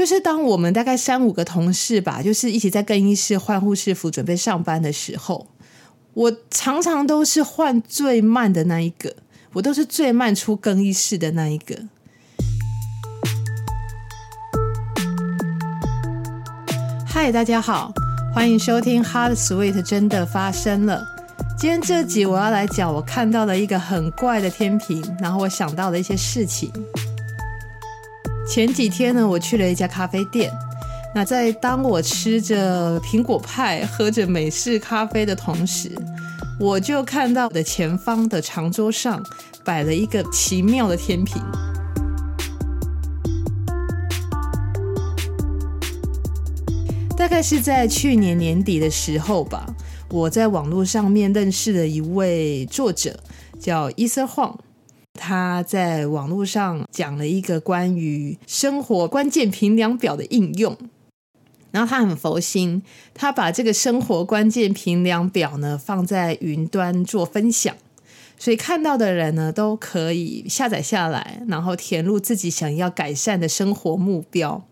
就是当我们大概三五个同事吧，就是一起在更衣室换护士服准备上班的时候，我常常都是换最慢的那一个，我都是最慢出更衣室的那一个。嗨，大家好，欢迎收听《Hard Sweet》真的发生了。今天这集我要来讲我看到了一个很怪的天平，然后我想到了一些事情。前几天呢，我去了一家咖啡店。那在当我吃着苹果派、喝着美式咖啡的同时，我就看到我的前方的长桌上摆了一个奇妙的天平。大概是在去年年底的时候吧，我在网络上面认识了一位作者，叫 Ethan Huang。他在网络上讲了一个关于生活关键评量表的应用，然后他很佛心，他把这个生活关键评量表呢放在云端做分享，所以看到的人呢都可以下载下来，然后填入自己想要改善的生活目标。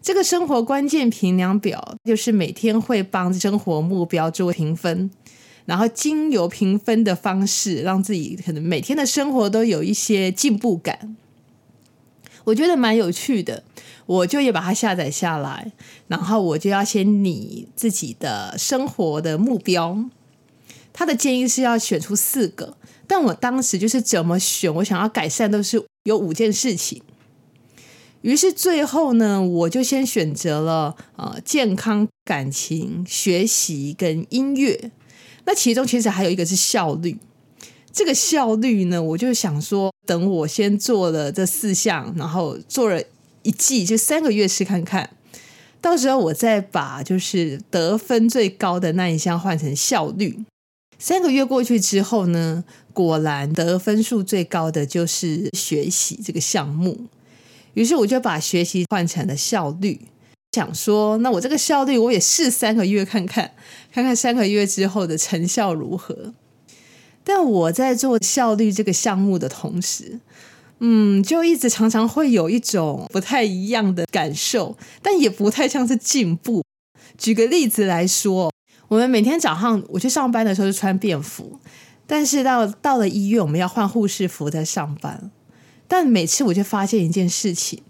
这个生活关键评量表就是每天会帮生活目标做评分。然后经由评分的方式，让自己可能每天的生活都有一些进步感，我觉得蛮有趣的。我就也把它下载下来，然后我就要先拟自己的生活的目标。他的建议是要选出四个，但我当时就是怎么选，我想要改善都是有五件事情。于是最后呢，我就先选择了呃健康、感情、学习跟音乐。那其中其实还有一个是效率，这个效率呢，我就想说，等我先做了这四项，然后做了一季，就三个月试看看，到时候我再把就是得分最高的那一项换成效率。三个月过去之后呢，果然得分数最高的就是学习这个项目，于是我就把学习换成了效率。想说，那我这个效率我也试三个月看看，看看三个月之后的成效如何。但我在做效率这个项目的同时，嗯，就一直常常会有一种不太一样的感受，但也不太像是进步。举个例子来说，我们每天早上我去上班的时候就穿便服，但是到到了医院我们要换护士服在上班，但每次我就发现一件事情。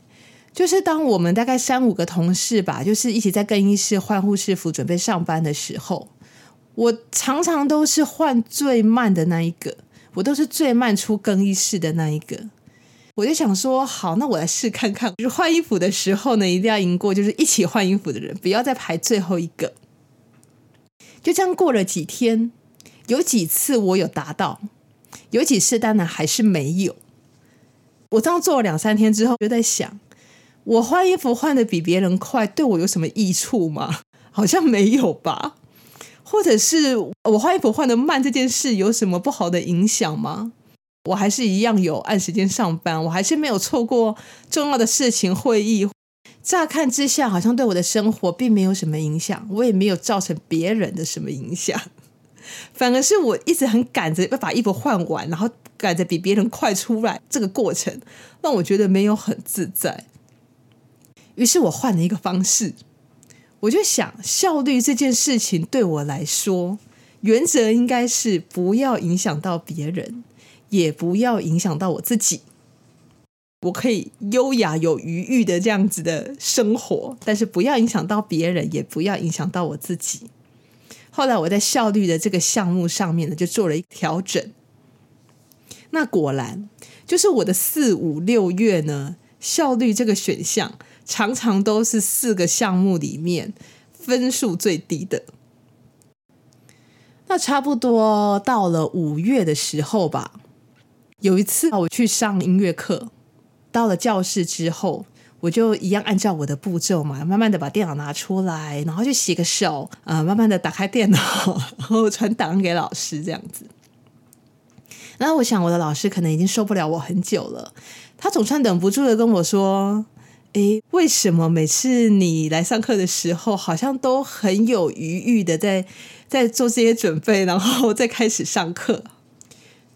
就是当我们大概三五个同事吧，就是一起在更衣室换护士服准备上班的时候，我常常都是换最慢的那一个，我都是最慢出更衣室的那一个。我就想说，好，那我来试看看，就是换衣服的时候呢，一定要赢过就是一起换衣服的人，不要再排最后一个。就这样过了几天，有几次我有达到，有几次当然还是没有。我这样做了两三天之后，就在想。我换衣服换得比别人快，对我有什么益处吗？好像没有吧。或者是我换衣服换得慢这件事有什么不好的影响吗？我还是一样有按时间上班，我还是没有错过重要的事情会议。乍看之下，好像对我的生活并没有什么影响，我也没有造成别人的什么影响。反而是我一直很赶着要把衣服换完，然后赶着比别人快出来，这个过程让我觉得没有很自在。于是我换了一个方式，我就想效率这件事情对我来说，原则应该是不要影响到别人，也不要影响到我自己。我可以优雅有余裕的这样子的生活，但是不要影响到别人，也不要影响到我自己。后来我在效率的这个项目上面呢，就做了一调整。那果然就是我的四五六月呢，效率这个选项。常常都是四个项目里面分数最低的。那差不多到了五月的时候吧，有一次我去上音乐课，到了教室之后，我就一样按照我的步骤嘛，慢慢的把电脑拿出来，然后就洗个手，呃，慢慢的打开电脑，然后传档给老师这样子。那我想我的老师可能已经受不了我很久了，他总算忍不住的跟我说。诶，为什么每次你来上课的时候，好像都很有余裕的在在做这些准备，然后再开始上课？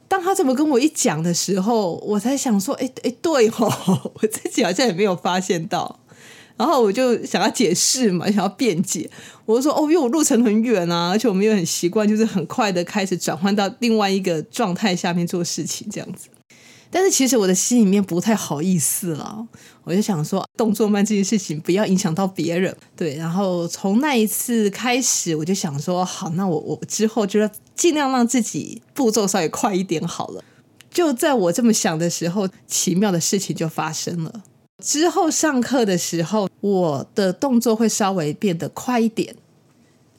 当他这么跟我一讲的时候，我才想说，诶诶，对哦，我自己好像也没有发现到。然后我就想要解释嘛，想要辩解，我就说哦，因为我路程很远啊，而且我们又很习惯，就是很快的开始转换到另外一个状态下面做事情这样子。但是其实我的心里面不太好意思了，我就想说动作慢这件事情不要影响到别人，对。然后从那一次开始，我就想说好，那我我之后就要尽量让自己步骤稍微快一点好了。就在我这么想的时候，奇妙的事情就发生了。之后上课的时候，我的动作会稍微变得快一点，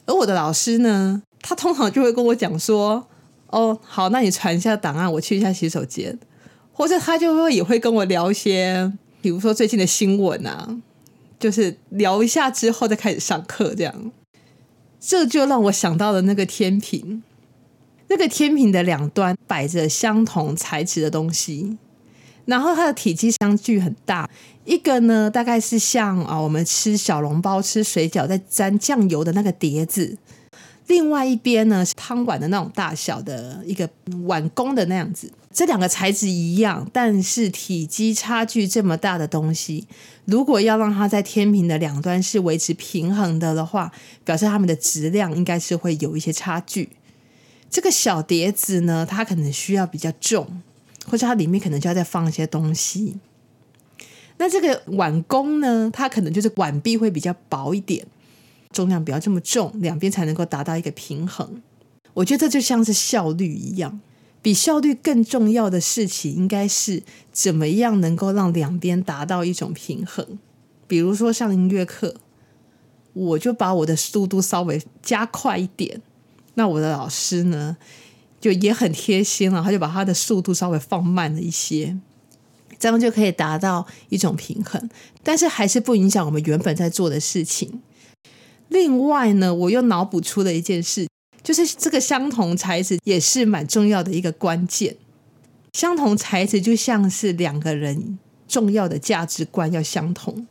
而我的老师呢，他通常就会跟我讲说：“哦，好，那你传一下档案，我去一下洗手间。”或者他就会也会跟我聊一些，比如说最近的新闻啊，就是聊一下之后再开始上课这样。这就让我想到了那个天平。那个天平的两端摆着相同材质的东西，然后它的体积相距很大。一个呢，大概是像啊，我们吃小笼包、吃水饺在沾酱油的那个碟子；另外一边呢，是汤碗的那种大小的一个碗弓的那样子。这两个材质一样，但是体积差距这么大的东西，如果要让它在天平的两端是维持平衡的的话，表示它们的质量应该是会有一些差距。这个小碟子呢，它可能需要比较重，或者它里面可能就要再放一些东西。那这个碗弓呢，它可能就是碗壁会比较薄一点，重量不要这么重，两边才能够达到一个平衡。我觉得这就像是效率一样，比效率更重要的事情应该是怎么样能够让两边达到一种平衡。比如说上音乐课，我就把我的速度稍微加快一点。那我的老师呢，就也很贴心了，他就把他的速度稍微放慢了一些，这样就可以达到一种平衡，但是还是不影响我们原本在做的事情。另外呢，我又脑补出了一件事，就是这个相同材质也是蛮重要的一个关键。相同材质就像是两个人重要的价值观要相同。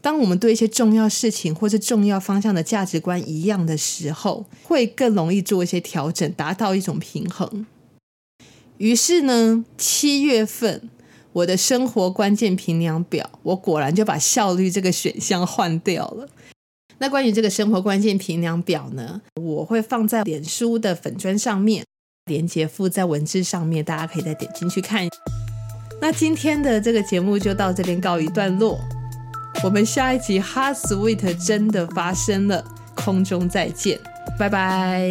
当我们对一些重要事情或是重要方向的价值观一样的时候，会更容易做一些调整，达到一种平衡。于是呢，七月份我的生活关键评量表，我果然就把效率这个选项换掉了。那关于这个生活关键评量表呢，我会放在脸书的粉砖上面，连接附在文字上面，大家可以再点进去看。那今天的这个节目就到这边告一段落。我们下一集《Hot Sweet》真的发生了，空中再见，拜拜。